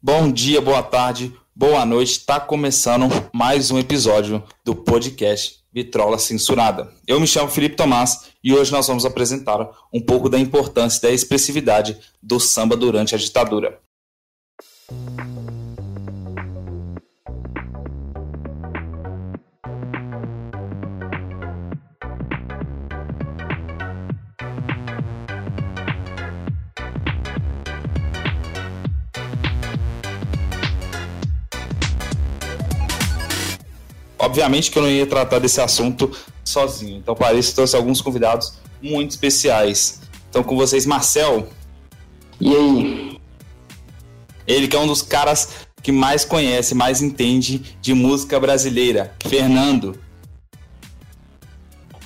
Bom dia, boa tarde, boa noite. Está começando mais um episódio do podcast Vitrola Censurada. Eu me chamo Felipe Tomás e hoje nós vamos apresentar um pouco da importância e da expressividade do samba durante a ditadura. Obviamente que eu não ia tratar desse assunto sozinho. Então, para isso, trouxe alguns convidados muito especiais. Então, com vocês, Marcel. E aí? Ele que é um dos caras que mais conhece, mais entende de música brasileira. Fernando.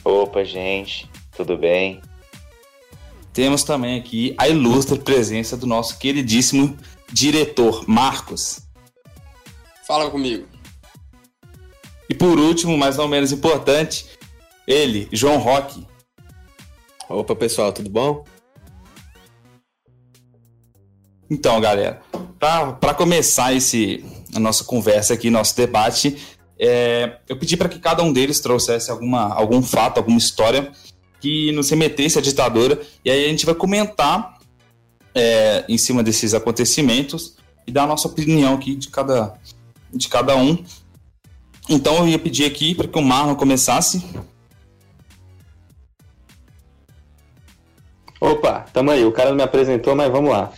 Opa, gente. Tudo bem? Temos também aqui a ilustre presença do nosso queridíssimo diretor, Marcos. Fala comigo. E por último, mas não menos importante, ele, João Roque. Opa, pessoal, tudo bom? Então, galera, para começar esse, a nossa conversa aqui, nosso debate, é, eu pedi para que cada um deles trouxesse alguma, algum fato, alguma história que nos remetesse à ditadura, e aí a gente vai comentar é, em cima desses acontecimentos e dar a nossa opinião aqui de cada, de cada um. Então eu ia pedir aqui para que o Marlon começasse. Opa, tamo aí. O cara não me apresentou, mas vamos lá.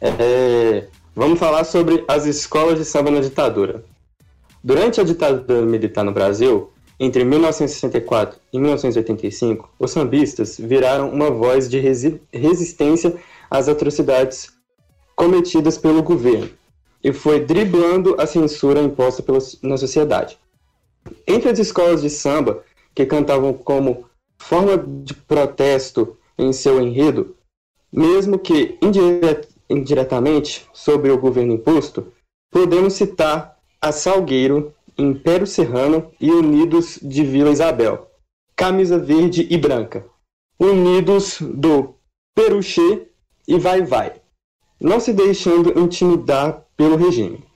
É, vamos falar sobre as escolas de samba na ditadura. Durante a ditadura militar no Brasil, entre 1964 e 1985, os sambistas viraram uma voz de resi resistência às atrocidades cometidas pelo governo e foi driblando a censura imposta pela, na sociedade. Entre as escolas de samba que cantavam como forma de protesto em seu enredo, mesmo que indiret, indiretamente sobre o governo imposto, podemos citar a Salgueiro, Império Serrano e Unidos de Vila Isabel, Camisa Verde e Branca, Unidos do Peruchê e Vai Vai, não se deixando intimidar pelo regime.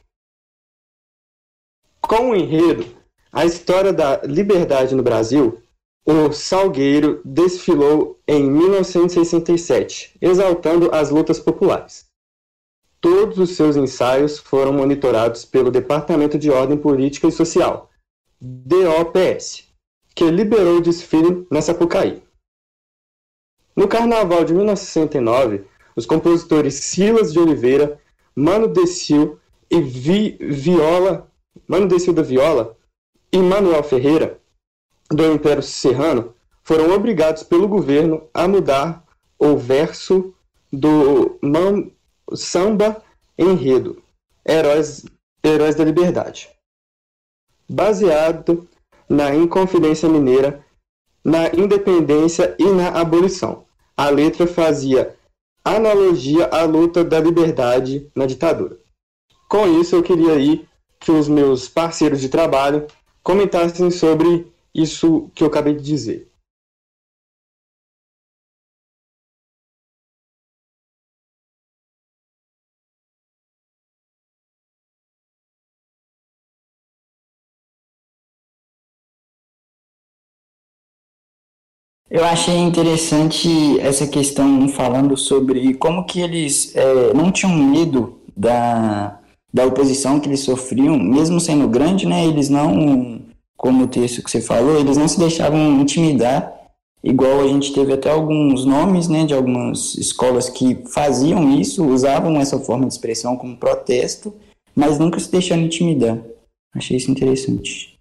Com o enredo A História da Liberdade no Brasil, o Salgueiro desfilou em 1967, exaltando as lutas populares. Todos os seus ensaios foram monitorados pelo Departamento de Ordem Política e Social, DOPS, que liberou o desfile na Sapucaí. No Carnaval de 1969, os compositores Silas de Oliveira Mano Decil e Vi, Viola, Mano Decil da Viola e Manuel Ferreira, do Império Serrano, foram obrigados pelo governo a mudar o verso do man, samba enredo, Heróis, Heróis da Liberdade. Baseado na Inconfidência Mineira, na independência e na abolição. A letra fazia analogia à luta da liberdade na ditadura. Com isso, eu queria aí que os meus parceiros de trabalho comentassem sobre isso que eu acabei de dizer. Eu achei interessante essa questão falando sobre como que eles é, não tinham medo da, da oposição que eles sofriam, mesmo sendo grande, né? Eles não, como o texto que você falou, eles não se deixavam intimidar, igual a gente teve até alguns nomes, né, de algumas escolas que faziam isso, usavam essa forma de expressão como protesto, mas nunca se deixaram intimidar. Achei isso interessante.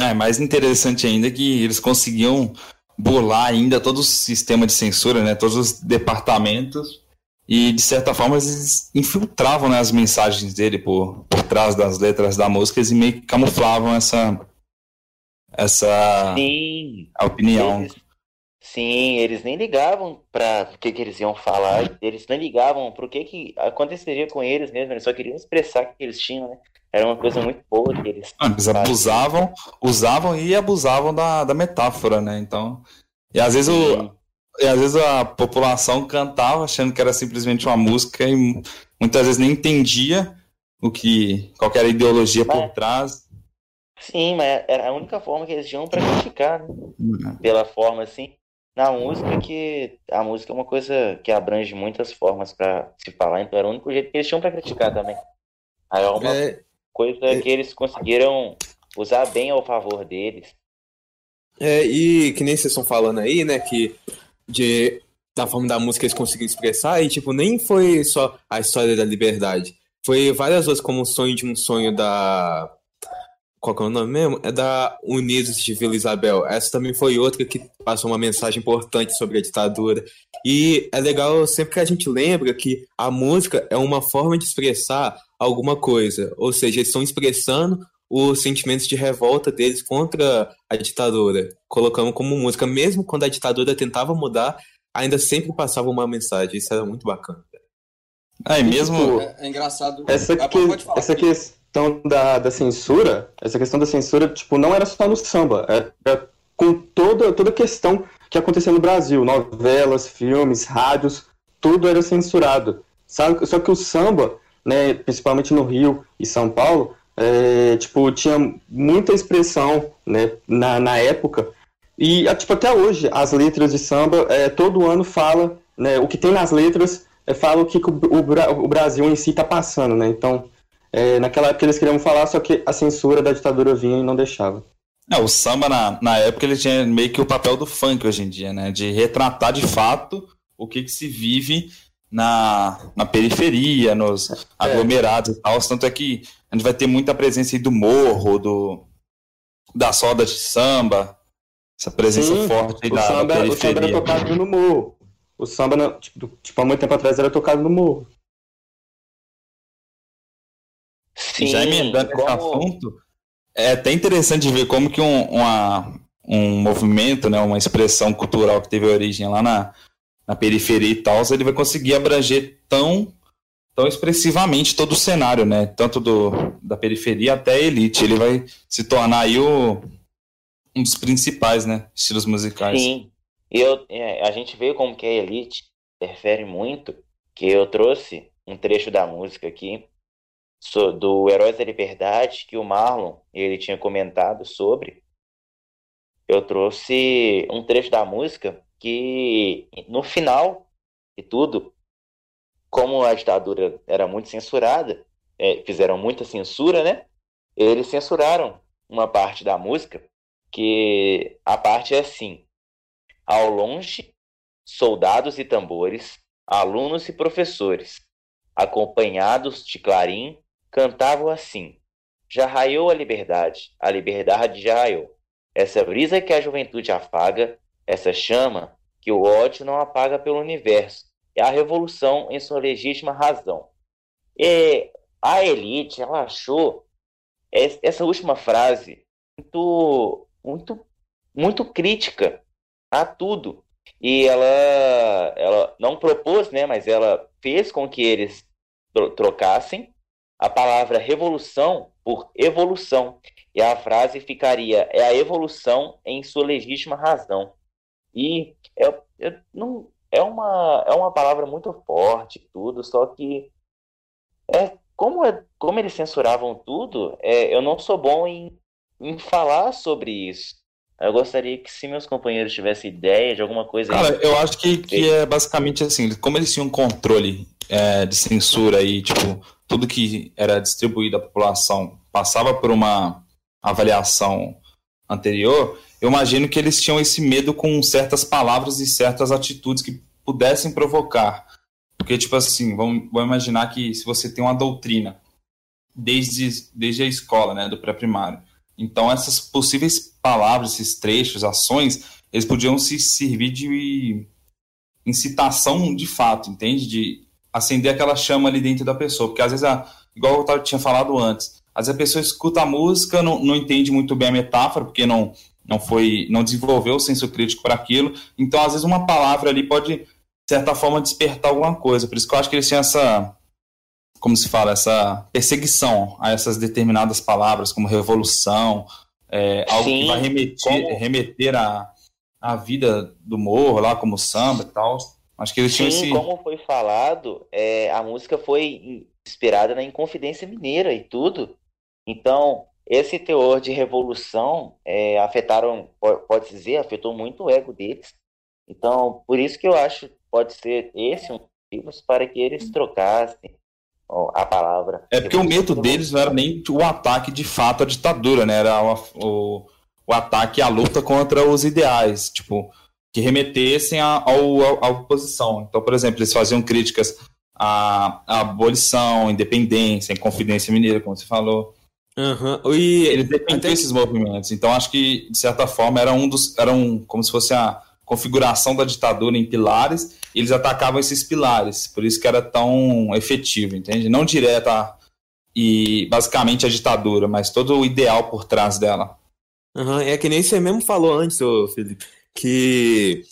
É mais interessante ainda que eles conseguiam burlar ainda todo o sistema de censura, né? Todos os departamentos e de certa forma eles infiltravam né, as mensagens dele por, por trás das letras da música e meio que camuflavam essa essa Sim. opinião. Eles, sim, eles nem ligavam para o que, que eles iam falar, eles nem ligavam para o que, que aconteceria com eles mesmo, eles só queriam expressar o que eles tinham, né? Era uma coisa muito boa que eles. Ah, eles abusavam, usavam e abusavam da, da metáfora, né? Então. E às vezes o. E às vezes a população cantava achando que era simplesmente uma música e muitas vezes nem entendia o que qualquer ideologia por trás. Sim, mas era a única forma que eles tinham para criticar, né? Pela forma assim. Na música que a música é uma coisa que abrange muitas formas para se falar, então era o único jeito que eles tinham para criticar também. Aí é uma é... coisa é... que eles conseguiram usar bem ao favor deles. É, e que nem vocês estão falando aí, né, que de da forma da música eles conseguiram expressar, e tipo, nem foi só a história da liberdade. Foi várias vezes como o sonho de um sonho da. Qual que é o nome mesmo? É da Unidos de Vila Isabel. Essa também foi outra que passou uma mensagem importante sobre a ditadura. E é legal sempre que a gente lembra que a música é uma forma de expressar alguma coisa. Ou seja, eles estão expressando os sentimentos de revolta deles contra a ditadura, colocando como música, mesmo quando a ditadura tentava mudar, ainda sempre passava uma mensagem. Isso era muito bacana. Ah, e mesmo. É, é, engraçado. Essa, que, essa questão da, da censura, essa questão da censura, tipo, não era só no samba. Era é, com toda, toda a questão que acontecia no Brasil. Novelas, filmes, rádios, tudo era censurado. Sabe? Só que o samba, né, principalmente no Rio e São Paulo, é, tipo, tinha muita expressão né, na, na época e, tipo, até hoje, as letras de samba, é, todo ano fala, né, o que tem nas letras, é, fala o que o, o, o Brasil em si está passando, né? Então, é, naquela época eles queriam falar, só que a censura da ditadura vinha e não deixava. É, o samba, na, na época, ele tinha meio que o papel do funk hoje em dia, né? De retratar de fato o que, que se vive na, na periferia, nos é. aglomerados e tal. Tanto é que a gente vai ter muita presença aí do morro, do, da soda de samba, essa presença Sim, forte aí o da, samba, da periferia. O samba era tocado no morro. O samba, tipo, tipo, há muito tempo atrás, era tocado no morro. Sim, já emendando como... esse assunto, é até interessante ver como que um, uma, um movimento, né, uma expressão cultural que teve origem lá na, na periferia e tal, ele vai conseguir abranger tão, tão expressivamente todo o cenário, né? Tanto do, da periferia até a elite. Ele vai se tornar aí o, um dos principais, né? Estilos musicais. Sim. Eu, é, a gente vê como que a Elite interfere muito, que eu trouxe um trecho da música aqui, do Heróis da Liberdade, que o Marlon ele tinha comentado sobre. Eu trouxe um trecho da música que, no final de tudo, como a ditadura era muito censurada, é, fizeram muita censura, né? Eles censuraram uma parte da música que a parte é assim: ao longe, soldados e tambores, alunos e professores, acompanhados de clarim, cantavam assim: Já raiou a liberdade, a liberdade já raiou. Essa brisa que a juventude afaga, essa chama que o ódio não apaga pelo universo, é a revolução em sua legítima razão. E a elite, ela achou essa última frase muito muito, muito crítica a tudo. E ela, ela não propôs, né, mas ela fez com que eles trocassem a palavra revolução por evolução. E a frase ficaria: é a evolução em sua legítima razão. E é, é, não, é, uma, é uma palavra muito forte, tudo, só que é, como, é, como eles censuravam tudo, é, eu não sou bom em em falar sobre isso. Eu gostaria que se meus companheiros tivessem ideia de alguma coisa. Cara, eu acho que, que é basicamente assim, como eles tinham controle é, de censura e, tipo, tudo que era distribuído à população passava por uma avaliação anterior, eu imagino que eles tinham esse medo com certas palavras e certas atitudes que pudessem provocar. Porque, tipo assim, vamos, vamos imaginar que se você tem uma doutrina desde, desde a escola, né, do pré-primário, então, essas possíveis palavras, esses trechos, ações, eles podiam se servir de incitação de fato, entende? De acender aquela chama ali dentro da pessoa. Porque às vezes, igual eu tinha falado antes, às vezes a pessoa escuta a música, não, não entende muito bem a metáfora, porque não, não foi, não desenvolveu o senso crítico para aquilo. Então, às vezes, uma palavra ali pode, de certa forma, despertar alguma coisa. Por isso que eu acho que eles tinham essa como se fala, essa perseguição a essas determinadas palavras, como revolução, é, algo Sim, que vai remeter, como... remeter a, a vida do morro, lá como samba e tal. Acho que eles tinham Sim, esse. como foi falado, é, a música foi inspirada na Inconfidência Mineira e tudo. Então, esse teor de revolução é, afetaram, po- pode dizer, afetou muito o ego deles. Então, por isso que eu acho pode ser esse um dos motivos para que eles trocassem a palavra. É porque o medo deles não era nem o ataque de fato à ditadura, né? Era o, o, o ataque à luta contra os ideais, tipo, que remetessem à, à oposição. Então, por exemplo, eles faziam críticas à, à abolição, independência, Inconfidência Mineira, como você falou. Aham. E Eles defendiam até- esses movimentos. Então, acho que, de certa forma, era um dos. Era um, como se fosse a configuração da ditadura em pilares, e eles atacavam esses pilares. Por isso que era tão efetivo, entende? Não direta e basicamente a ditadura, mas todo o ideal por trás dela. Aham, É que nem você mesmo falou antes, ô Felipe, que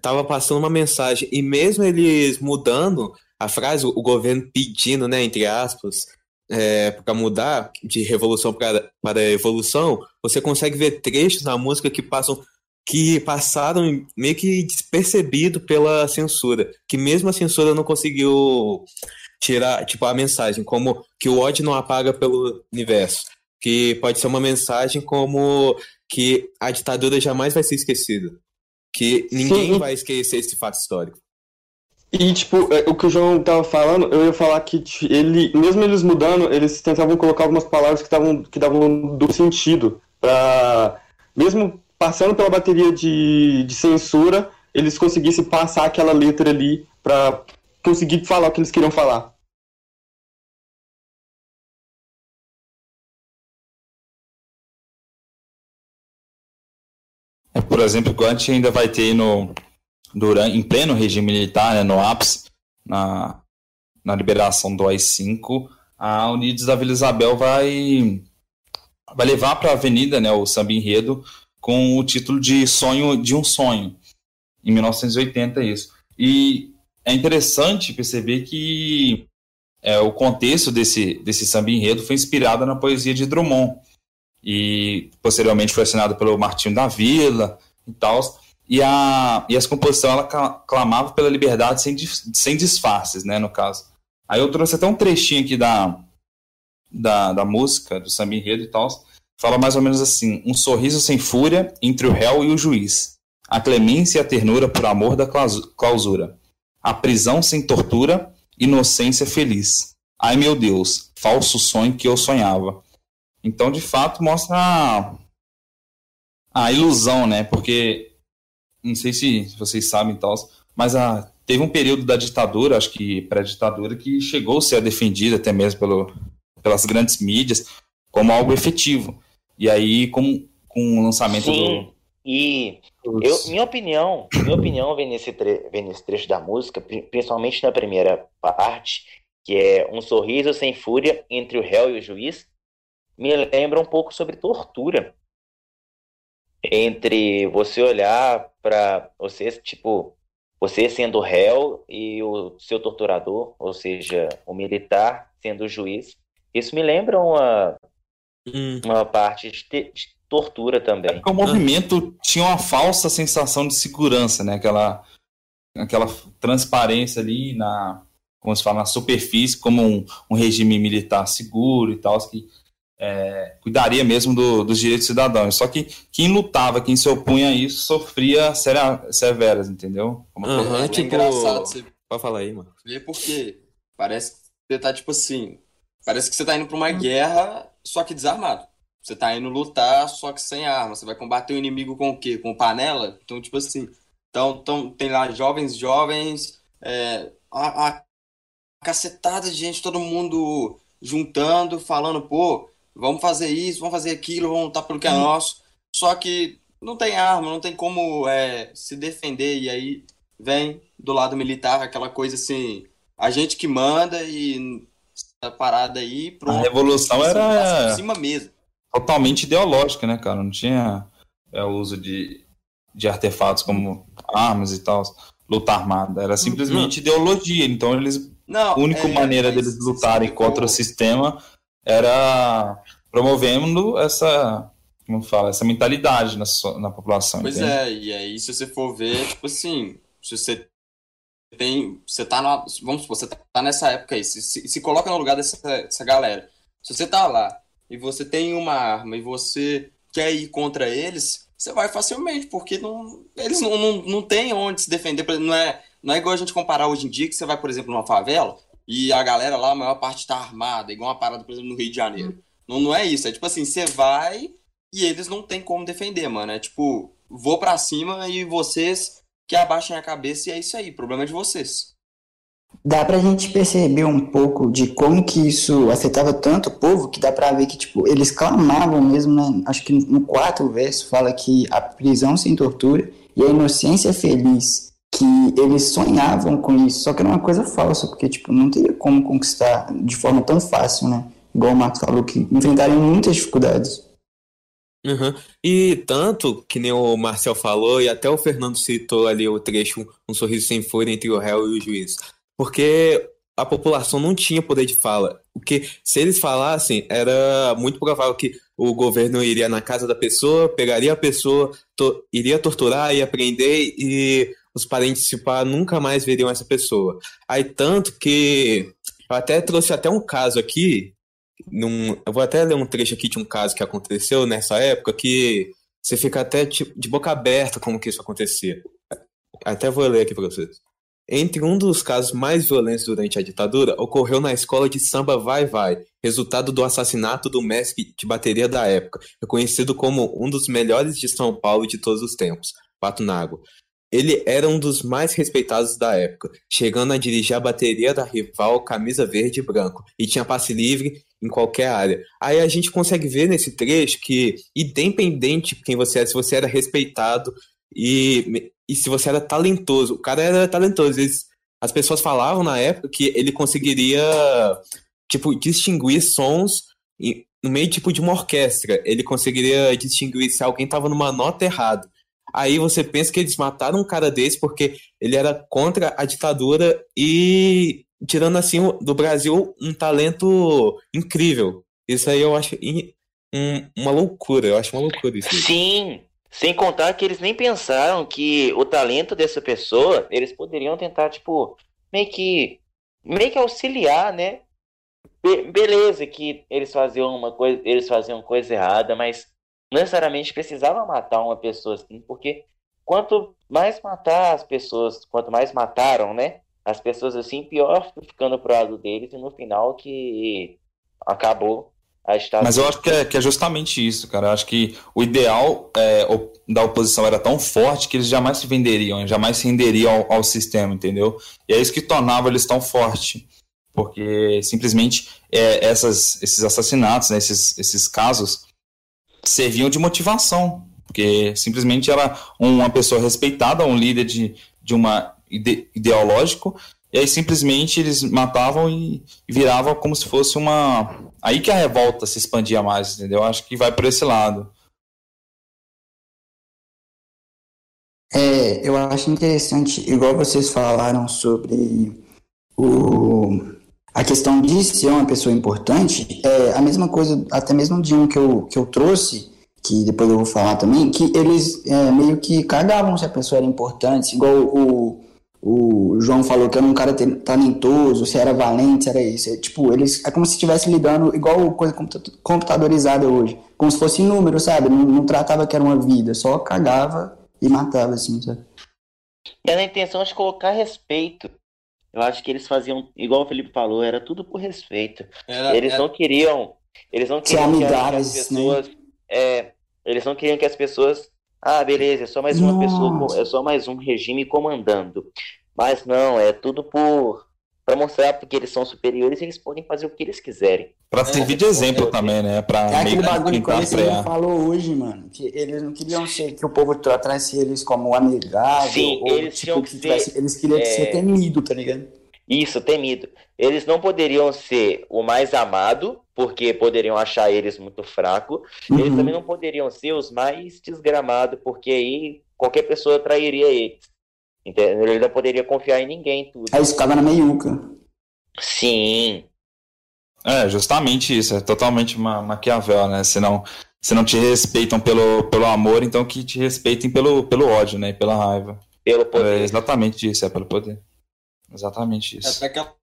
tava passando uma mensagem, e mesmo eles mudando a frase, o governo pedindo, né, entre aspas, é, para mudar de revolução para, para evolução, você consegue ver trechos na música que passam que passaram meio que despercebido pela censura, que mesmo a censura não conseguiu tirar, tipo, a mensagem, como que o ódio não apaga pelo universo, que pode ser uma mensagem como que a ditadura jamais vai ser esquecida, que ninguém Sim. vai esquecer esse fato histórico. E, tipo, é, o que o João tava falando, eu ia falar que ele, mesmo eles mudando, eles tentavam colocar algumas palavras que, tavam, que davam do sentido. Pra, mesmo passando pela bateria de, de censura, eles conseguissem passar aquela letra ali pra conseguir falar o que eles queriam falar. É, por exemplo, a gente ainda vai ter no, durante, em pleno regime militar, né, no ápice, na, na liberação do AI-5, a Unidos da Vila Isabel vai, vai levar para a avenida né, o samba enredo com o título de Sonho de um Sonho, em 1980 isso. E é interessante perceber que é, o contexto desse, desse samba enredo foi inspirado na poesia de Drummond, e posteriormente foi assinado pelo Martinho da Vila e tal. E, a, e essa composição ela clamava pela liberdade sem, sem disfarces, né, no caso. Aí eu trouxe até um trechinho aqui da, da, da música, do samba enredo e tal. Fala mais ou menos assim: um sorriso sem fúria entre o réu e o juiz, a clemência e a ternura por amor da clausu- clausura, a prisão sem tortura, inocência feliz. Ai meu Deus, falso sonho que eu sonhava. Então, de fato, mostra a, a ilusão, né? Porque, não sei se vocês sabem e tal, mas a, teve um período da ditadura, acho que pré-ditadura, que chegou a ser defendida até mesmo pelo, pelas grandes mídias como algo efetivo. E aí, com, com o lançamento Sim, e do. eu, minha opinião, minha opinião vem nesse, tre- vem nesse trecho da música, pri- principalmente na primeira parte, que é um sorriso sem fúria entre o réu e o juiz, me lembra um pouco sobre tortura. Entre você olhar para você, tipo, você sendo réu e o seu torturador, ou seja, o militar sendo o juiz. Isso me lembra uma, Hum, uma parte de, te- de tortura também. Porque o movimento tinha uma falsa sensação de segurança, né? Aquela, aquela transparência ali na, como se fala, na superfície, como um, um regime militar seguro e tal, que é, cuidaria mesmo do- dos direitos cidadãos. Só que quem lutava, quem se opunha a isso, sofria seria- severas, entendeu? Como- Aham, é, tipo- engraçado você pode falar aí, mano. ver porque parece que você tá tipo assim. Parece que você tá indo pra uma guerra, só que desarmado. Você tá indo lutar, só que sem arma. Você vai combater o inimigo com o quê? Com panela? Então, tipo assim. Então, então tem lá jovens, jovens, é, a, a cacetada de gente, todo mundo juntando, falando, pô, vamos fazer isso, vamos fazer aquilo, vamos lutar pelo que é nosso. Só que não tem arma, não tem como é, se defender. E aí vem do lado militar aquela coisa assim, a gente que manda e essa parada aí, A pronto. revolução Passa por era cima mesmo. totalmente ideológica, né, cara? Não tinha é, o uso de, de artefatos como armas e tal, luta armada. Era simplesmente ideologia. Então, eles Não, A única é, maneira mas deles lutarem contra o sistema era promovendo essa, como fala, essa mentalidade na, so- na população. Pois entende? é, e aí se você for ver, tipo assim, se você tem. Você tá na. Vamos supor, você tá nessa época aí. Se, se, se coloca no lugar dessa, dessa galera. Se você tá lá e você tem uma arma e você quer ir contra eles, você vai facilmente, porque não, eles não, não, não têm onde se defender. Não é, não é igual a gente comparar hoje em dia que você vai, por exemplo, numa favela e a galera lá, a maior parte tá armada, igual uma parada, por exemplo, no Rio de Janeiro. Não, não é isso. É tipo assim, você vai e eles não têm como defender, mano. É tipo, vou para cima e vocês que abaixem a cabeça e é isso aí. O problema é de vocês. Dá pra gente perceber um pouco de como que isso afetava tanto o povo que dá pra ver que, tipo, eles clamavam mesmo, né? Acho que no quarto verso fala que a prisão sem tortura e a inocência feliz, que eles sonhavam com isso, só que era uma coisa falsa, porque, tipo, não teria como conquistar de forma tão fácil, né? Igual o Marcos falou, que enfrentariam muitas dificuldades. Uhum. E tanto que nem o Marcel falou, e até o Fernando citou ali o trecho Um Sorriso Sem Fúria entre o réu e o juiz. Porque a população não tinha poder de fala. Porque se eles falassem, era muito provável que o governo iria na casa da pessoa, pegaria a pessoa, to iria torturar, ia prender e os parentes se pá, nunca mais veriam essa pessoa. Aí tanto que eu até trouxe até um caso aqui num, eu vou até ler um trecho aqui de um caso que aconteceu nessa época que você fica até tipo, de boca aberta como que isso acontecia. Até vou ler aqui para vocês. Entre um dos casos mais violentos durante a ditadura, ocorreu na escola de samba Vai Vai, resultado do assassinato do mestre de bateria da época, reconhecido como um dos melhores de São Paulo de todos os tempos, Pato Nago. Ele era um dos mais respeitados da época, chegando a dirigir a bateria da rival Camisa Verde e Branco, e tinha passe livre em qualquer área. Aí a gente consegue ver nesse trecho que, independente de quem você era, se você era respeitado e, e se você era talentoso, o cara era talentoso. Eles, as pessoas falavam na época que ele conseguiria, tipo, distinguir sons no meio tipo de uma orquestra. Ele conseguiria distinguir se alguém estava numa nota errada. Aí você pensa que eles mataram um cara desse porque ele era contra a ditadura e tirando assim do Brasil um talento incrível. Isso aí eu acho um, uma loucura, eu acho uma loucura isso. Aí. Sim, sem contar que eles nem pensaram que o talento dessa pessoa, eles poderiam tentar, tipo, meio que meio que auxiliar, né? Be beleza que eles faziam uma coisa, eles faziam coisa errada, mas necessariamente precisava matar uma pessoa assim, porque quanto mais matar as pessoas, quanto mais mataram, né? As pessoas assim, pior ficando pro lado deles e no final que acabou a estar. Mas eu acho que é, que é justamente isso, cara. Eu acho que o ideal é, da oposição era tão forte que eles jamais se venderiam, jamais se renderiam ao, ao sistema, entendeu? E é isso que tornava eles tão fortes porque simplesmente é, essas, esses assassinatos, né, esses, esses casos, serviam de motivação, porque simplesmente era uma pessoa respeitada, um líder de, de uma ide, ideológico, e aí simplesmente eles matavam e, viravam como se fosse uma. Aí que a revolta se expandia mais, entendeu? Acho que vai por esse lado. É, eu acho interessante, igual vocês falaram sobre o, a questão de ser uma pessoa importante, é a mesma coisa, até mesmo de um que eu, que eu trouxe, que depois eu vou falar também, que eles é, meio que cagavam se a pessoa era importante, igual o, o João falou que era um cara talentoso, se era valente, se era isso. É, tipo, eles, é como se estivesse lidando igual coisa computadorizada hoje, como se fosse número, sabe? Não, não tratava que era uma vida, só cagava e matava, assim, sabe? Era a intenção de colocar respeito eu acho que eles faziam, igual o Felipe falou, era tudo por respeito. Era, eles era... não queriam. Eles não queriam que as né? pessoas. Né? É, eles não queriam que as pessoas. Ah, beleza, é só mais uma Nossa. pessoa, é só mais um regime comandando. Mas não, é tudo por para mostrar porque eles são superiores e eles podem fazer o que eles quiserem. Para servir de exemplo também, né? Para é aquele bagulho que o falou hoje, mano, que eles não queriam ser que o povo tratasse eles como amigável Sim, ou eles tipo, que ser, tivesse, eles queriam é... ser temido, tá ligado? Isso, temido. Eles não poderiam ser o mais amado, porque poderiam achar eles muito fraco. Uhum. Eles também não poderiam ser os mais desgramados, porque aí qualquer pessoa trairia eles. Entendeu? Ele não poderia confiar em ninguém. Tudo. Aí ficava na meiuca. Sim. É, justamente isso. É totalmente uma Maquiavel, né? Se não, se não te respeitam pelo, pelo amor, então que te respeitem pelo, pelo ódio, né? E pela raiva. Pelo poder. É exatamente isso, é pelo poder. Exatamente isso. É aquela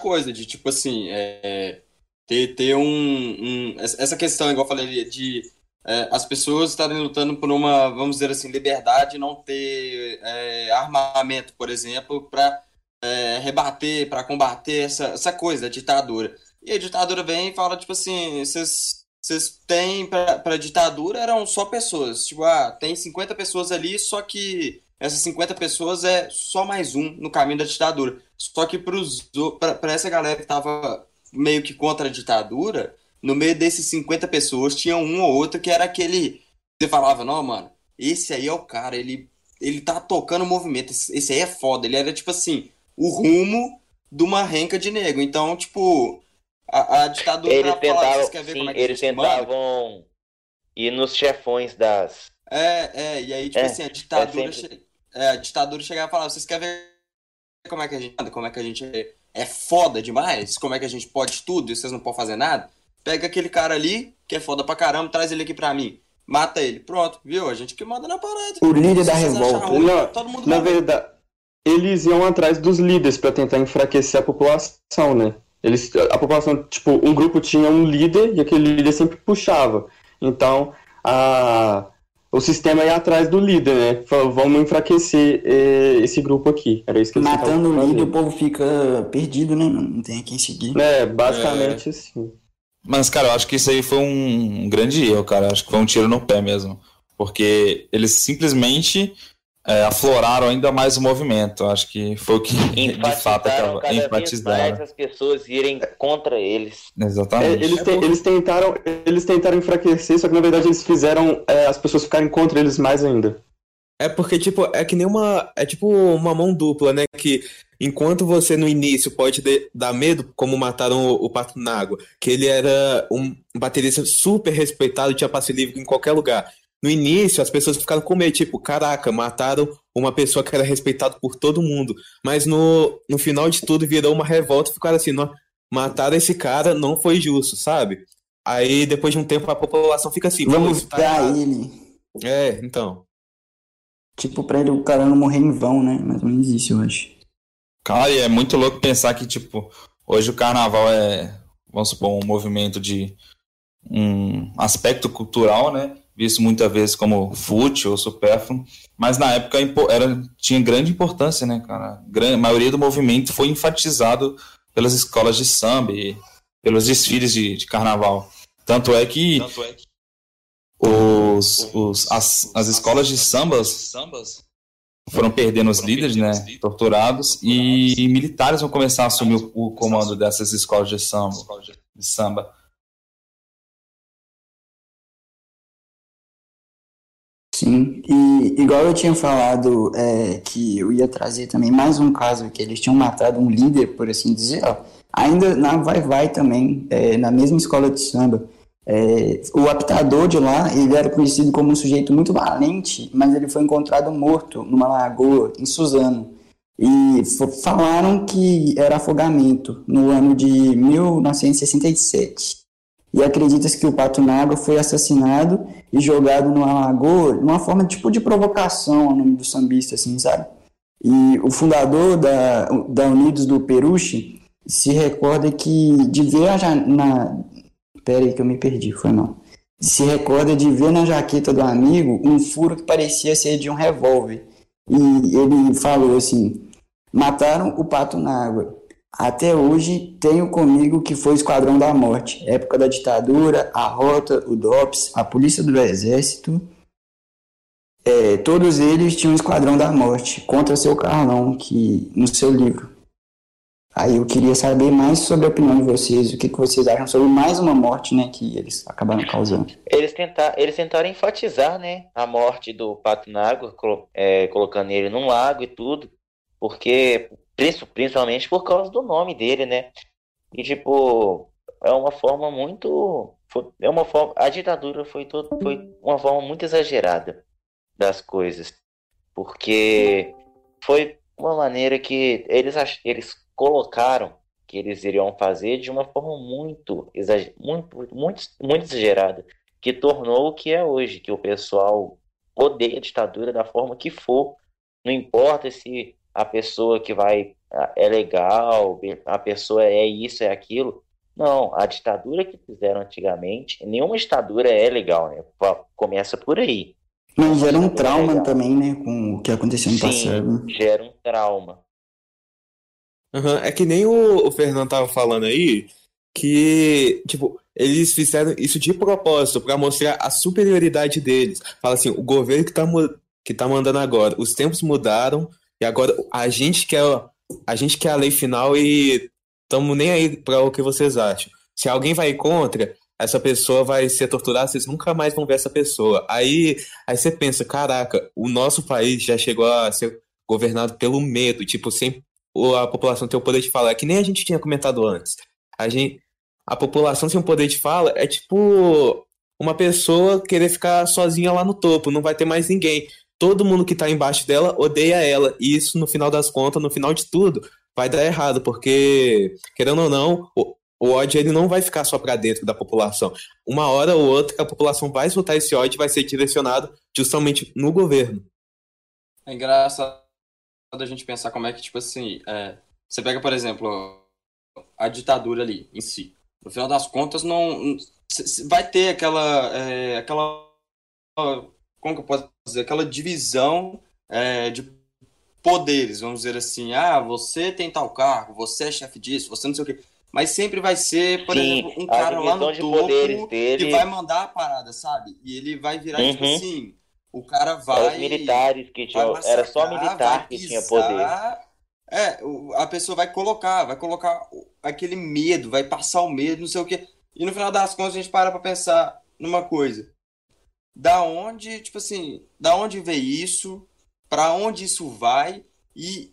coisa de, tipo assim, é, ter, ter um, um, Essa questão, igual eu falei, de é, as pessoas estarem lutando por uma, vamos dizer assim, liberdade, não ter é, armamento, por exemplo, para é, rebater, para combater essa, essa coisa, a ditadura. E a ditadura vem e fala, tipo assim, vocês têm para a ditadura eram só pessoas. Tipo, ah, tem 50 pessoas ali, só que essas 50 pessoas é só mais um no caminho da ditadura. Só que para essa galera que tava meio que contra a ditadura, no meio desses 50 pessoas tinha um ou outro que era aquele. Você falava, não, mano, esse aí é o cara, ele, ele tá tocando o movimento, esse, aí é foda. Ele era tipo assim, o rumo de uma renca de negro. Então, tipo, a, a ditadura eles tentavam, falar, sim, é eles tentavam ir nos chefões das. É, é, e aí, tipo é, assim, a ditadura, é sempre... é, a ditadura chegava e falava, vocês querem ver como é que a gente como é que a gente é, é foda demais? Como é que a gente pode tudo e vocês não podem fazer nada? Pega aquele cara ali, que é foda pra caramba, traz ele aqui pra mim. Mata ele. Pronto, viu? A gente que manda na parada. O líder da revolta. Ruim, não, todo mundo na verdade, eles iam atrás dos líderes para tentar enfraquecer a população, né? Eles, a população, tipo, um grupo tinha um líder e aquele líder sempre puxava. Então, a, o sistema ia atrás do líder, né? Falou, vamos enfraquecer eh, esse grupo aqui. Era isso que eles Matando o líder, o povo fica perdido, né? Não tem quem seguir. É, basicamente é... assim. Mas, cara, eu acho que isso aí foi um grande erro, cara. Acho que foi um tiro no pé mesmo. Porque eles simplesmente é, afloraram ainda mais o movimento. Acho que foi o que de fato acaba enfatizaram. as pessoas irem contra eles. Exatamente. É, eles, te, eles, tentaram, eles tentaram enfraquecer, só que na verdade eles fizeram é, as pessoas ficarem contra eles mais ainda. É porque, tipo, é que nem uma. É tipo uma mão dupla, né? Que enquanto você no início pode dar medo, como mataram o, o Pato na Água, que ele era um baterista super respeitado, tinha passe livre em qualquer lugar no início as pessoas ficaram com medo, tipo, caraca, mataram uma pessoa que era respeitada por todo mundo. Mas no, no final de tudo virou uma revolta e ficaram assim, não, mataram esse cara, não foi justo, sabe? Aí depois de um tempo a população fica assim, vamos tá dar ele. É, então. Tipo, pra ele o cara não morrer em vão, né? Mais ou menos isso, eu acho. Cara, e é muito louco pensar que, tipo, hoje o carnaval é, vamos supor, um movimento de um aspecto cultural, né? visto muitas vezes como fútil ou supérfluo, mas na época era, tinha grande importância, né, cara? A maioria do movimento foi enfatizado pelas escolas de samba e pelos desfiles de, de carnaval. Tanto é que, Tanto é que os, os, as, as escolas de sambas foram perdendo os líderes, né, torturados, e militares vão começar a assumir o, o comando dessas escolas de samba. De samba. Sim, e igual eu tinha falado é, que eu ia trazer também mais um caso que eles tinham matado um líder, por assim dizer, ó, ainda na Vai Vai também, é, na mesma escola de samba. É, o apitador de lá, ele era conhecido como um sujeito muito valente, mas ele foi encontrado morto numa lagoa em Suzano. E falaram que era afogamento no ano de 1967 e acredita-se que o Pato Nágua foi assassinado e jogado numa lagoa, numa forma tipo de provocação ao nome do sambista, assim, sabe? E o fundador da, da Unidos do Peruche se recorda que de ver a na Pera aí que eu me perdi, foi mal. Se recorda de ver na jaqueta do amigo um furo que parecia ser de um revólver. E ele falou assim: mataram o pato na água. Até hoje tenho comigo que foi o Esquadrão da Morte, época da ditadura, a Rota, o DOPS, a Polícia do Exército. É, todos eles tinham Esquadrão da Morte contra seu Carlão, que no seu livro. Aí eu queria saber mais sobre a opinião de vocês, o que, que vocês acham sobre mais uma morte, né, que eles acabaram causando. Eles, tentar, eles tentaram enfatizar, né, a morte do Pato Nágua, é, colocando ele num lago e tudo, porque Principalmente por causa do nome dele, né? E tipo, é uma forma muito. É uma forma. A ditadura foi, todo, foi uma forma muito exagerada das coisas. Porque foi uma maneira que eles, eles colocaram que eles iriam fazer de uma forma muito, exager, muito, muito, muito exagerada, que tornou o que é hoje, que o pessoal odeia a ditadura da forma que for, não importa se a pessoa que vai é legal, a pessoa é isso, é aquilo. Não, a ditadura que fizeram antigamente, nenhuma ditadura é legal, né? Começa por aí. Mas gera um trauma é também, né? Com o que aconteceu no Sim, passado. gera um trauma. Uhum, É que nem o, o Fernando tava falando aí, que, tipo, eles fizeram isso de propósito, para mostrar a superioridade deles. Fala assim, o governo que tá, que tá mandando agora, os tempos mudaram, e agora a gente quer, a gente quer a lei final e estamos nem aí para o que vocês acham. Se alguém vai contra, essa pessoa vai ser torturada, vocês nunca mais vão ver essa pessoa. Aí, aí você pensa, caraca, o nosso país já chegou a ser governado pelo medo, tipo, sem a população ter o poder de falar, é que nem a gente tinha comentado antes. A gente, a população sem o poder de fala é tipo uma pessoa querer ficar sozinha lá no topo, não vai ter mais ninguém. Todo mundo que tá embaixo dela odeia ela, e isso no final das contas, no final de tudo, vai dar errado, porque querendo ou não, o, ódio ele não vai ficar só pra dentro da população. Uma hora ou outra a população vai soltar esse ódio e vai ser direcionado justamente no governo. É engraçado a gente pensar como é que, tipo assim, é, você pega, por exemplo, a ditadura ali em si. No final das contas, não vai ter aquela, é, aquela, como que eu posso dizer, aquela divisão é, de poderes, vamos dizer assim. Ah, você tem tal cargo, você é chefe disso, você não sei o quê. Mas sempre vai ser, por Sim, exemplo, um cara lá no topo que vai mandar a parada, sabe? E ele vai virar, tipo Uhum. assim, o cara vai os militares que tinham. Era só militar que tinha poder. É, a pessoa vai colocar, vai colocar aquele medo, vai passar o medo, não sei o quê. E no final das contas a gente para pra pensar numa coisa. Da onde, tipo assim, da onde veio isso? Pra onde isso vai? E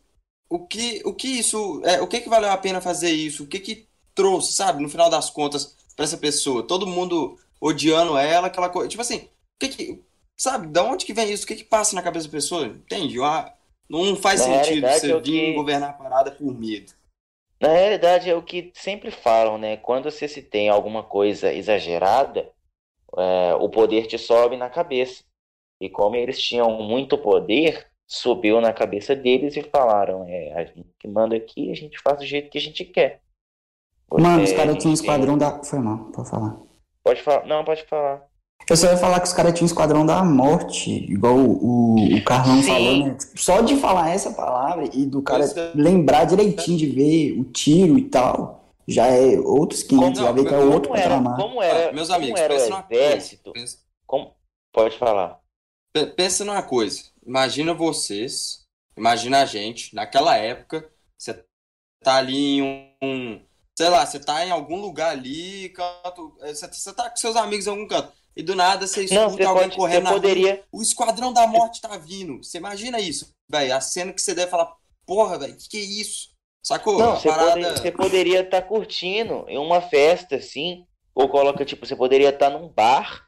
o que, o que isso, é, o que que valeu a pena fazer isso? O que que trouxe, sabe, no final das contas, pra essa pessoa? Todo mundo odiando ela, aquela coisa. Tipo assim, o que que, sabe, da onde que vem isso? O que que passa na cabeça da pessoa? Entende? Uma- não faz Na sentido você é vir que- governar a parada por medo. Na realidade, é o que sempre falam, né? Quando você se tem alguma coisa exagerada, é, o poder te sobe na cabeça. E como eles tinham muito poder, subiu na cabeça deles e falaram: é, a gente que manda aqui, a gente faz do jeito que a gente quer. Mano, os caras tinham um tem- esquadrão da. Foi mal, pode falar. Pode falar. Não, pode falar. Eu só ia falar que os caras tinham um esquadrão da morte, igual o, o, o Carlão Sim. falou, né? Só de falar essa palavra e do cara Pois é. lembrar direitinho de ver o tiro e tal, já é outros 500, Como- já vê que é como outro Como era, patamar. como era, Ah, meus como amigos, era o pensa numa coisa. exército? Pensa, Como... Pode falar. pe- pensa numa coisa. Imagina vocês, imagina a gente, naquela época, você tá ali em um, um- sei lá, você tá em algum lugar ali, canto, é, você, você tá com seus amigos em algum canto, e do nada você escuta Não, você alguém pode, correndo na rua, poderia. o Esquadrão da Morte tá vindo. Você imagina isso, velho, a cena que você deve falar, porra, velho, que que é isso? Sacou? Não, A você, parada... pode- você poderia estar curtindo em uma festa, assim, ou coloca, tipo, você poderia estar num bar,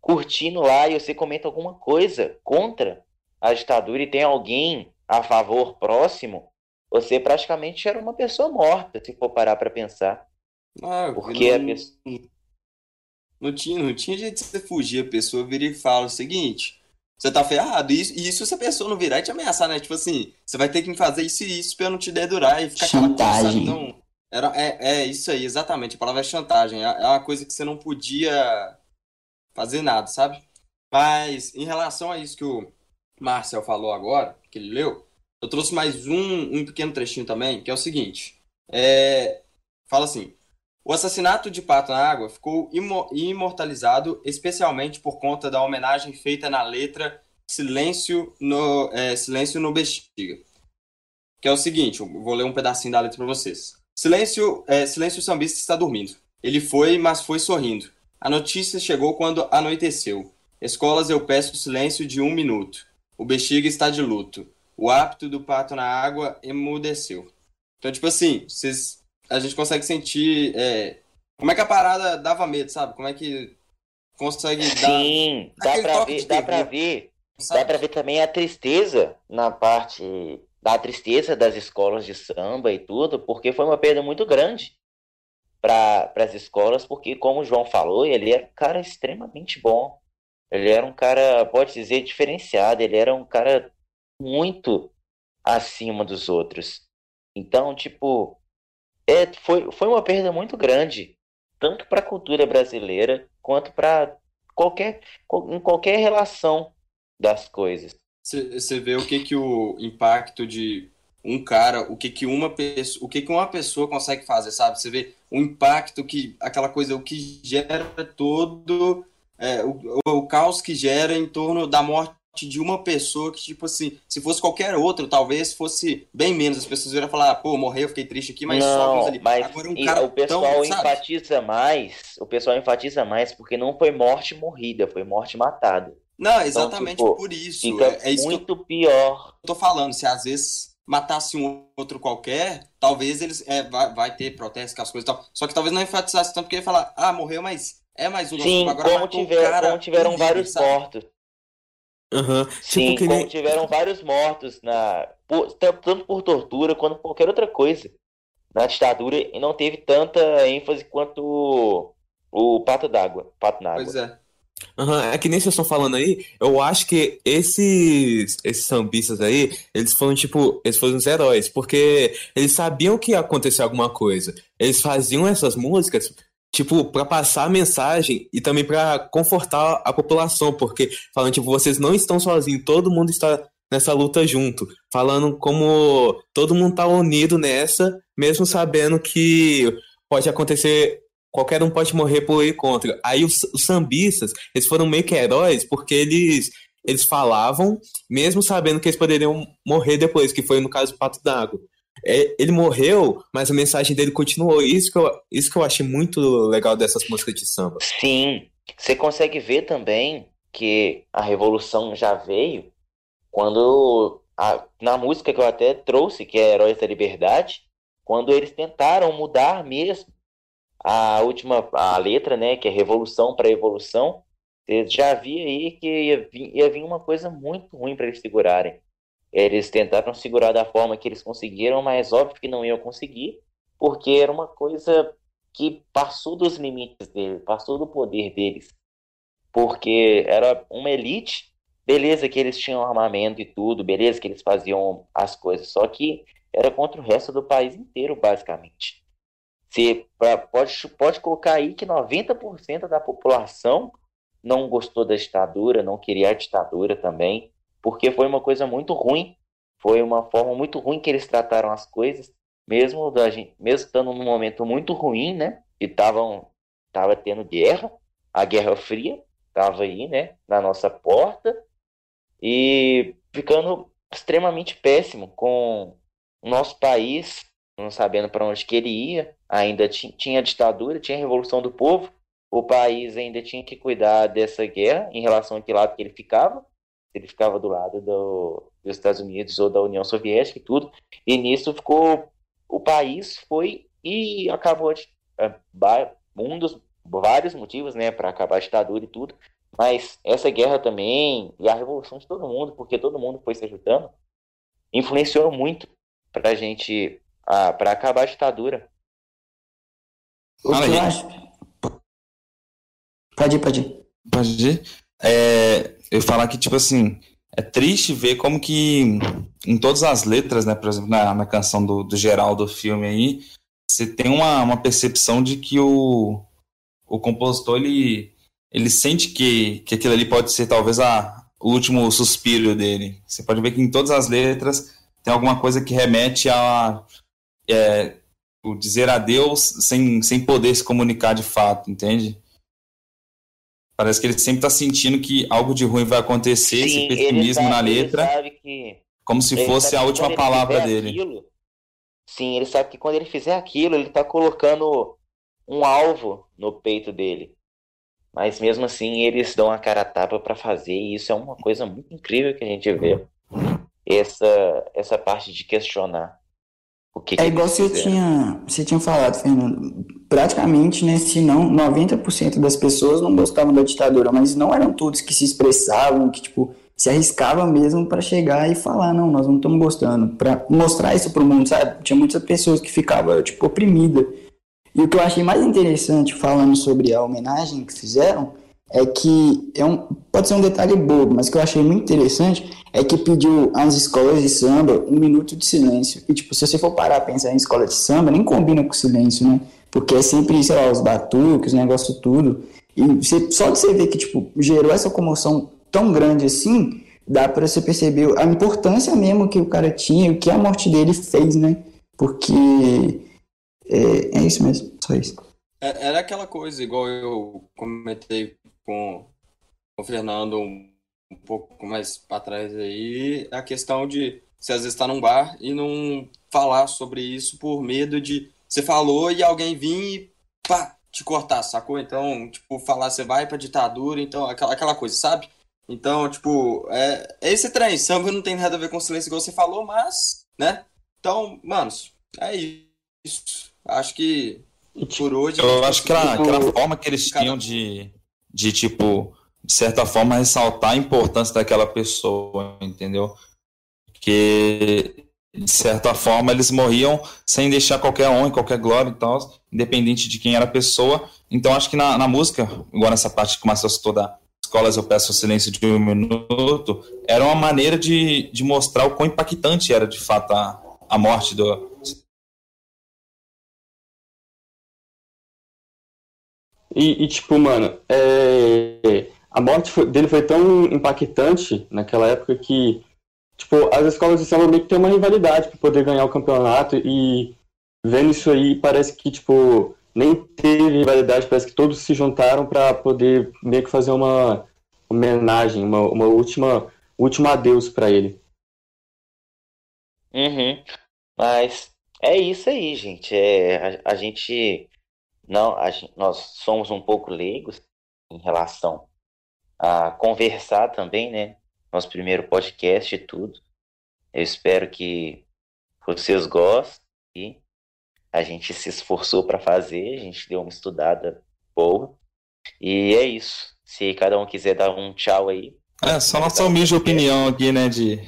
curtindo lá, e você comenta alguma coisa contra a ditadura e tem alguém a favor próximo, você praticamente era uma pessoa morta, se for parar pra pensar. Ah, Porque a não, pessoa. Não tinha, não tinha jeito de você fugir. A pessoa vira e fala o seguinte: você tá ferrado. E isso, e isso se a pessoa não virar e te ameaçar, né? Tipo assim, você vai ter que fazer isso e isso pra eu não te dedurar e ficar aquela coisa? Chantagem. Então, era, é, é isso aí, exatamente. A palavra é chantagem. É, é uma coisa que você não podia fazer nada, sabe? Mas em relação a isso que o Marcel falou agora, que ele leu, eu trouxe mais um, um pequeno trechinho também, que é o seguinte. É, fala assim. O assassinato de Pato na Água ficou imo- imortalizado especialmente por conta da homenagem feita na letra Silêncio no, é, Silêncio no Bexiga. Que é o seguinte, vou ler um pedacinho da letra para vocês. Silêncio, é, Silêncio sambista está dormindo. Ele foi, mas foi sorrindo. A notícia chegou quando anoiteceu. Escolas eu peço silêncio de um minuto. O Bexiga está de luto. O hábito do pato na água emudeceu. Então, tipo assim, vocês a gente consegue sentir é, como é que a parada dava medo, sabe? Como é que consegue dar, Sim, dá pra ver, dá pra ver. Dá sabe? pra ver também a tristeza na parte da tristeza das escolas de samba e tudo, porque foi uma perda muito grande para as escolas, porque como o João falou, ele era um cara extremamente bom. Ele era um cara, pode dizer, diferenciado, ele era um cara muito acima dos outros. Então, tipo, é, foi, foi uma perda muito grande, tanto para a cultura brasileira quanto para qualquer, em qualquer relação das coisas. Você vê o que, que o impacto de um cara, o que, que uma pessoa, o que, que uma pessoa consegue fazer, sabe? Você vê o impacto que aquela coisa, o que gera todo é, o, o caos que gera em torno da morte de uma pessoa que, tipo assim, se fosse qualquer outro, talvez fosse bem menos. As pessoas iriam falar, pô, morreu, fiquei triste aqui, mas não, só ali. Mas Agora um cara o pessoal tão, enfatiza mais, o pessoal enfatiza mais porque não foi morte morrida, foi morte matada. Não, exatamente então, tipo, por isso. É, é isso muito que eu, pior. tô falando. Se às vezes matasse um outro qualquer, talvez eles é, vai, vai ter protesto as coisas e tal. Só que talvez não enfatizasse tanto porque ia falar, ah, morreu, mas é mais um. Sim, agora como, tiver, um cara como tiveram vários sabe? mortos. Aham. Sim, Tipo, que como nem. tiveram vários mortos na por- tanto por tortura quanto por qualquer outra coisa na ditadura e não teve tanta ênfase quanto o, o pato d'água, pato na água. Pois é. Aham, é que nem vocês estão falando aí, eu acho que esses, esses sambistas aí, eles foram tipo, eles foram os heróis, porque eles sabiam que ia acontecer alguma coisa. Eles faziam essas músicas, tipo, pra passar a mensagem e também pra confortar a população, porque falando, tipo, vocês não estão sozinhos, todo mundo está nessa luta junto, falando como todo mundo tá unido nessa, mesmo sabendo que pode acontecer qualquer um pode morrer por ir contra. Aí os, os sambistas, eles foram meio que heróis porque eles eles falavam, mesmo sabendo que eles poderiam morrer depois, que foi no caso do Pato d'Água. É, ele morreu, mas a mensagem dele continuou. Isso que, eu, isso que eu achei muito legal dessas músicas de samba. Sim, você consegue ver também que a revolução já veio quando a- na música que eu até trouxe, que é Heróis da Liberdade, quando eles tentaram mudar mesmo a última a letra, né, que é Revolução para Evolução, já via aí que ia ia vir uma coisa muito ruim para eles segurarem. Eles tentaram segurar da forma que eles conseguiram, mas óbvio que não iam conseguir, porque era uma coisa que passou dos limites deles, passou do poder deles. Porque era uma elite, beleza que eles tinham armamento e tudo, beleza que eles faziam as coisas, só que era contra o resto do país inteiro, basicamente. Você pode, pode colocar aí que 90% da população não gostou da ditadura, não queria a ditadura também, porque foi uma coisa muito ruim, foi uma forma muito ruim que eles trataram as coisas, mesmo da gente, mesmo estando num momento muito ruim, né? E estavam tava tendo guerra, a Guerra Fria estava aí, né, na nossa porta e ficando extremamente péssimo com o nosso país, não sabendo para onde que ele ia, ainda ti- tinha ditadura, tinha revolução do povo, o país ainda tinha que cuidar dessa guerra em relação a que lado que ele ficava, ele ficava do lado do, dos Estados Unidos ou da União Soviética e tudo, e nisso ficou, o país foi e acabou de, é, um dos vários motivos, né, para acabar a ditadura e tudo, mas essa guerra também e a revolução de todo mundo, porque todo mundo foi se ajudando, influenciou muito pra gente, ah, para acabar a ditadura. O que eu acho. Pode ir, pode ir. Pode ir. É, eu falar que, tipo assim, é triste ver como que em todas as letras, né, por exemplo, na, na canção do, do geral do filme aí, você tem uma, uma percepção de que o, o compositor, ele, ele sente que, que aquilo ali pode ser talvez a, o último suspiro dele. Você pode ver que em todas as letras tem alguma coisa que remete a é, o dizer adeus sem, sem poder se comunicar de fato, entende? Parece que ele sempre está sentindo que algo de ruim vai acontecer, esse Sim, ele pessimismo na sabe- ele letra, que como se fosse a última palavra dele. aquilo- sim, ele sabe que quando ele fizer aquilo, ele tá colocando um alvo no peito dele. Mas mesmo assim, eles dão a cara a tapa para fazer, e isso é uma coisa muito incrível que a gente vê. Essa, essa parte de questionar o que, que É igual você tinha, você tinha falado, Fernando. Praticamente, né, se não 90% das pessoas não gostavam da ditadura, mas não eram todos que se expressavam, que tipo se arriscavam mesmo para chegar e falar, não, nós não estamos gostando, para mostrar isso pro mundo, sabe? Tinha muitas pessoas que ficavam tipo oprimida. E o que eu achei mais interessante falando sobre a homenagem que fizeram é que é um, pode ser um detalhe bobo, mas que eu achei muito interessante é que pediu às escolas de samba um minuto de silêncio. E, tipo, se você for parar a pensar em escola de samba, nem combina com silêncio, né? Porque é sempre, sei lá, os batuques, o negócio tudo. E você, só de você ver que, tipo, gerou essa comoção tão grande assim, dá para você perceber a importância mesmo que o cara tinha o que a morte dele fez, né? Porque é, é isso mesmo, só isso. É- Era aquela coisa, igual eu comentei com, o Fernando um, um pouco mais para trás aí, a questão de você às vezes estar num bar e não falar sobre isso por medo de você falou e alguém vir e pá, te cortar, sacou? Então, tipo, falar você vai pra ditadura, então, aquela, aquela coisa, sabe? Então, tipo, é, é esse trem, samba não tem nada a ver com silêncio, igual você falou, mas, né? Então, manos, é isso. Acho que por hoje. Eu acho que era forma que eles tinham de, de, tipo, de certa forma, ressaltar a importância daquela pessoa, entendeu? Que, de certa forma, eles morriam sem deixar qualquer honra, qualquer glória e tal, independente de quem era a pessoa. Então, acho que na, na música, igual nessa parte que o Marcelo citou da Escolas Eu Peço o Silêncio de um Minuto, era uma maneira de, de mostrar o quão impactante era, de fato, a, a morte do, E, e, tipo, mano, é, a morte foi- dele foi tão impactante naquela época que, tipo, as escolas de samba meio que tem uma rivalidade para poder ganhar o campeonato e vendo isso aí parece que, tipo, nem teve rivalidade, parece que todos se juntaram para poder meio que fazer uma homenagem, uma, uma última, adeus para ele. Uhum. Mas é isso aí, gente. É, a, a gente não, a gen- nós somos um pouco leigos em relação a conversar também, né? Nosso primeiro podcast e tudo. Eu espero que vocês gostem. E a gente se esforçou para fazer, a gente deu uma estudada boa. E é isso. Se cada um quiser dar um tchau aí. É, só nossa humilde opinião aqui, né, de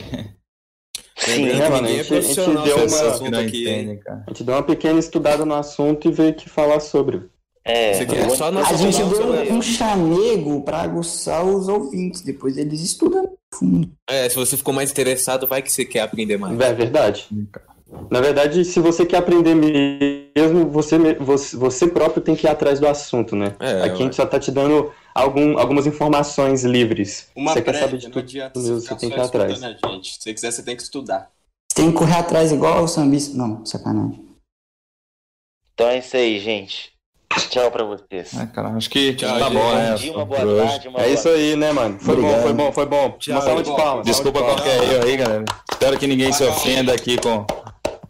Sim, né, que mano, a é gente- a gente deu uma- que aqui, cara. A gente deu uma pequena estudada no assunto e veio aqui falar sobre. é, é A gente deu sobre- um chamego para aguçar os ouvintes, depois eles estudam fundo. É, se você ficou mais interessado, vai que você quer aprender mais. É verdade. Na verdade, se você quer aprender mesmo, você, me- você, você próprio tem que ir atrás do assunto, né? É, Aqui a ué. gente só tá te dando algum, algumas informações livres. Uma você quer prévia, saber de tudo, adianta mesmo, você tem que ir atrás. a. Se você quiser, você tem que estudar. Você tem que correr atrás igual o sambista. Não, sacanagem. Então é isso aí, gente. Tchau pra vocês. É, cara, acho que Tchau, tá gente. bom, Bom né? dia, uma boa tarde, uma É isso aí, né, mano? Foi Obrigado. bom, foi bom, foi bom. Tchau, uma salva de palmas. Desculpa qualquer erro aí, galera. Espero que ninguém se ofenda aqui com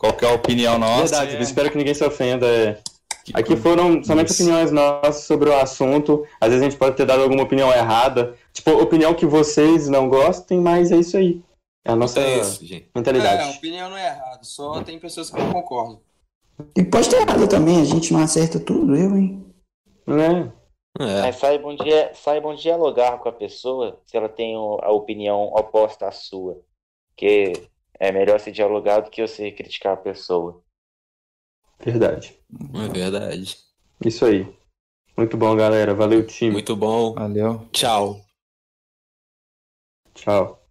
qualquer opinião nossa. Verdade, É, espero que ninguém se ofenda. é. que- Aqui foram somente Isso. opiniões nossas sobre o assunto. Às vezes a gente pode ter dado alguma opinião errada. Tipo, opinião que vocês não gostem, mas é isso aí. É a nossa É isso, gente. É, a mentalidade. opinião não é errada, só tem pessoas que não concordam. E pode ter errado também, a gente não acerta tudo, eu, hein? Né? É. Mas saibam, dia, saibam dialogar com a pessoa se ela tem a opinião oposta à sua. Que é melhor se dialogar do que você criticar a pessoa. Verdade. É verdade. Isso aí. Muito bom, galera. Valeu, time. Muito bom. Valeu. Tchau. Tchau.